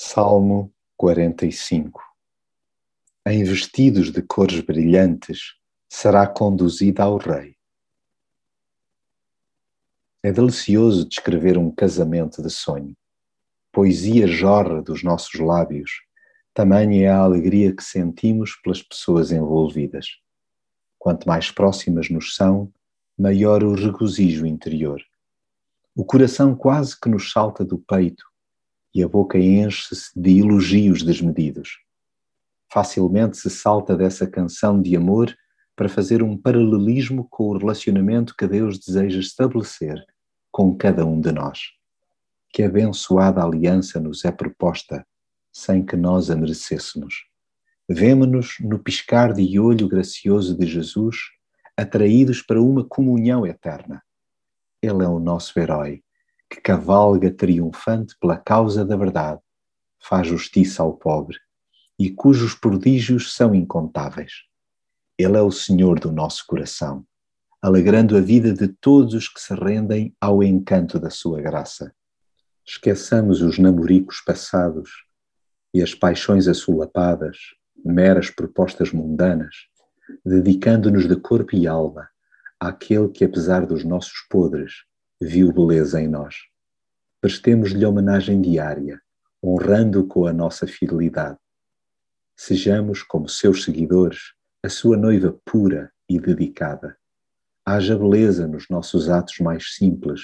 Salmo 45 Em vestidos de cores brilhantes será conduzida ao Rei. É delicioso descrever um casamento de sonho. Poesia jorra dos nossos lábios, tamanha é a alegria que sentimos pelas pessoas envolvidas. Quanto mais próximas nos são, maior o regozijo interior. O coração quase que nos salta do peito e a boca enche-se de elogios desmedidos. Facilmente se salta dessa canção de amor para fazer um paralelismo com o relacionamento que Deus deseja estabelecer com cada um de nós. Que abençoada aliança nos é proposta, sem que nós a merecêssemos. Vemo-nos no piscar de olho gracioso de Jesus, atraídos para uma comunhão eterna. Ele é o nosso herói, que cavalga triunfante pela causa da verdade, faz justiça ao pobre e cujos prodígios são incontáveis. Ele é o Senhor do nosso coração, alegrando a vida de todos os que se rendem ao encanto da sua graça. Esqueçamos os namoricos passados e as paixões assolapadas, meras propostas mundanas, dedicando-nos de corpo e alma àquele que, apesar dos nossos podres, viu beleza em nós. Prestemos-lhe homenagem diária, honrando-o com a nossa fidelidade. Sejamos, como seus seguidores, a sua noiva pura e dedicada. Haja beleza nos nossos atos mais simples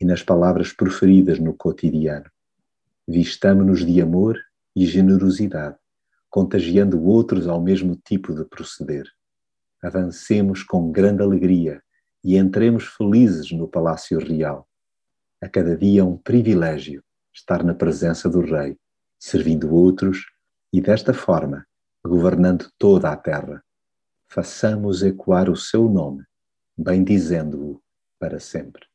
e nas palavras proferidas no cotidiano. Vistamo-nos de amor e generosidade, contagiando outros ao mesmo tipo de proceder. Avancemos com grande alegria e entremos felizes no Palácio Real. A cada dia é um privilégio estar na presença do Rei, servindo outros e, desta forma, governando toda a terra. Façamos ecoar o seu nome, bendizendo-o para sempre.